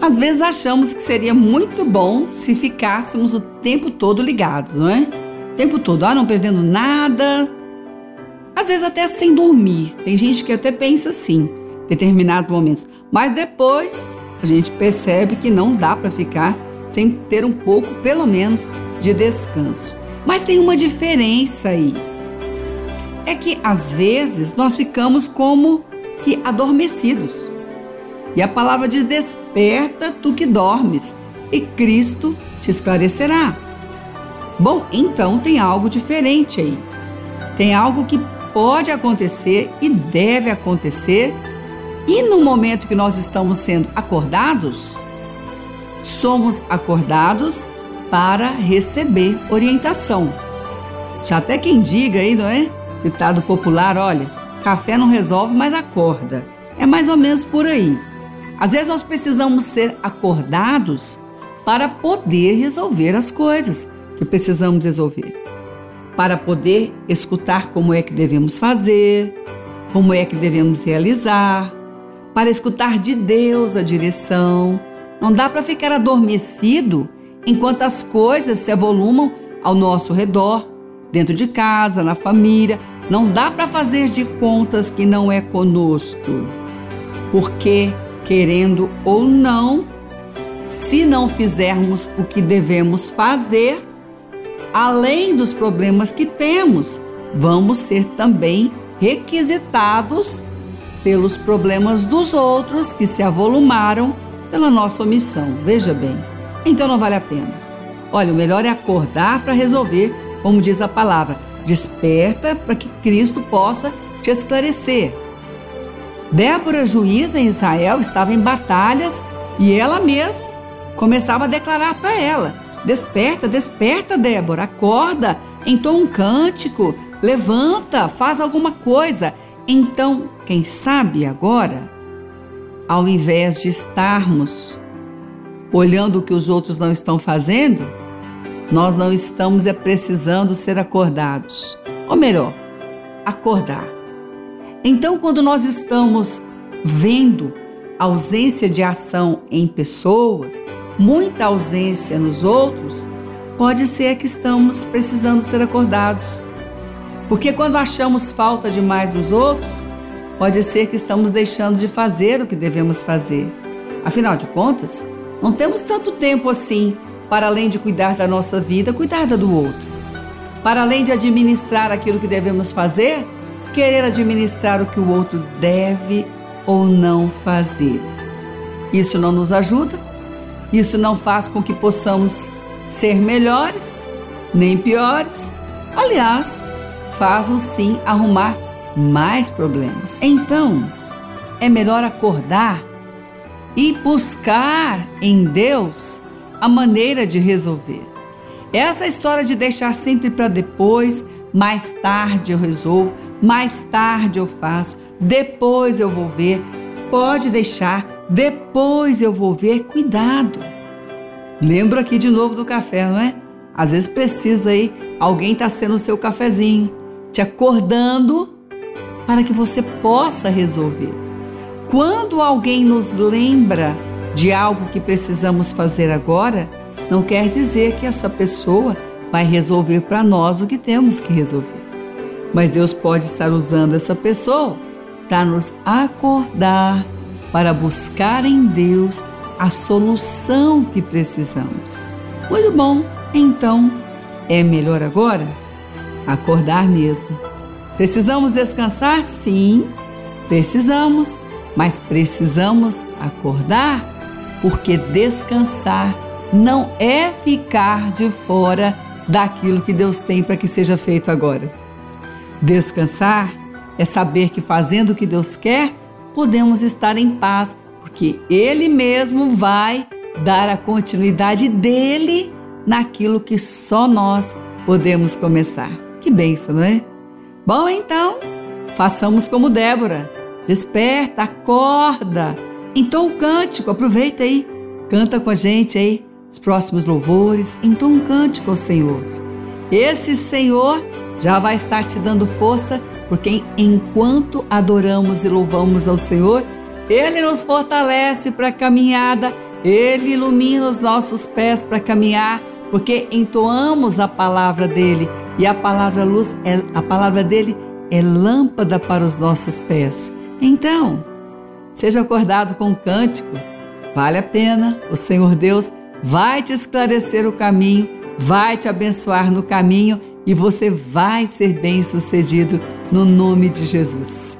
Às vezes achamos que seria muito bom se ficássemos o tempo todo ligados, não é? O tempo todo, ah, não perdendo nada. Às vezes até sem dormir. Tem gente que até pensa assim, determinados momentos. Mas depois a gente percebe que não dá para ficar sem ter um pouco, pelo menos, de descanso. Mas tem uma diferença aí. É que às vezes nós ficamos como que adormecidos. E a palavra diz: Desperta tu que dormes, e Cristo te esclarecerá. Bom, então tem algo diferente aí. Tem algo que pode acontecer e deve acontecer. E no momento que nós estamos sendo acordados, somos acordados para receber orientação. Já até quem diga aí, não é? Ditado popular, olha, café não resolve, mas acorda. É mais ou menos por aí. Às vezes nós precisamos ser acordados para poder resolver as coisas que precisamos resolver. Para poder escutar como é que devemos fazer, como é que devemos realizar, para escutar de Deus a direção. Não dá para ficar adormecido enquanto as coisas se avolumam ao nosso redor, dentro de casa, na família. Não dá para fazer de contas que não é conosco. Porque querendo ou não, se não fizermos o que devemos fazer, além dos problemas que temos, vamos ser também requisitados pelos problemas dos outros que se avolumaram pela nossa omissão. Veja bem, então não vale a pena. Olha, o melhor é acordar para resolver, como diz a palavra. Desperta para que Cristo possa te esclarecer. Débora, juíza em Israel, estava em batalhas e ela mesma começava a declarar para ela: Desperta, desperta, Débora, acorda, entoa um cântico, levanta, faz alguma coisa. Então, quem sabe agora, ao invés de estarmos olhando o que os outros não estão fazendo, nós não estamos é precisando ser acordados. Ou melhor, acordar. Então, quando nós estamos vendo ausência de ação em pessoas, muita ausência nos outros, pode ser que estamos precisando ser acordados. Porque quando achamos falta demais nos outros, pode ser que estamos deixando de fazer o que devemos fazer. Afinal de contas, não temos tanto tempo assim para além de cuidar da nossa vida, cuidar da do outro. Para além de administrar aquilo que devemos fazer, querer administrar o que o outro deve ou não fazer. Isso não nos ajuda, isso não faz com que possamos ser melhores nem piores. Aliás, faz-nos sim arrumar mais problemas. Então, é melhor acordar e buscar em Deus a maneira de resolver. Essa história de deixar sempre para depois, mais tarde eu resolvo, mais tarde eu faço, depois eu vou ver. Pode deixar, depois eu vou ver. Cuidado. Lembro aqui de novo do café, não é? Às vezes precisa aí, alguém está sendo o seu cafezinho, te acordando para que você possa resolver. Quando alguém nos lembra de algo que precisamos fazer agora, não quer dizer que essa pessoa vai resolver para nós o que temos que resolver. Mas Deus pode estar usando essa pessoa para nos acordar, para buscar em Deus a solução que precisamos. Muito bom, então é melhor agora acordar mesmo. Precisamos descansar? Sim, precisamos, mas precisamos acordar porque descansar não é ficar de fora daquilo que Deus tem para que seja feito agora. Descansar é saber que fazendo o que Deus quer, podemos estar em paz, porque Ele mesmo vai dar a continuidade dele naquilo que só nós podemos começar. Que benção, não é? Bom, então, façamos como Débora. Desperta, acorda. Então o cântico, aproveita aí, canta com a gente aí os próximos louvores, então um cântico ao Senhor. Esse Senhor já vai estar te dando força, porque enquanto adoramos e louvamos ao Senhor, Ele nos fortalece para a caminhada Ele ilumina os nossos pés para caminhar, porque entoamos a palavra dele e a palavra luz é a palavra dele é lâmpada para os nossos pés. Então, seja acordado com um cântico. Vale a pena. O Senhor Deus vai te esclarecer o caminho, vai te abençoar no caminho e você vai ser bem-sucedido no nome de Jesus.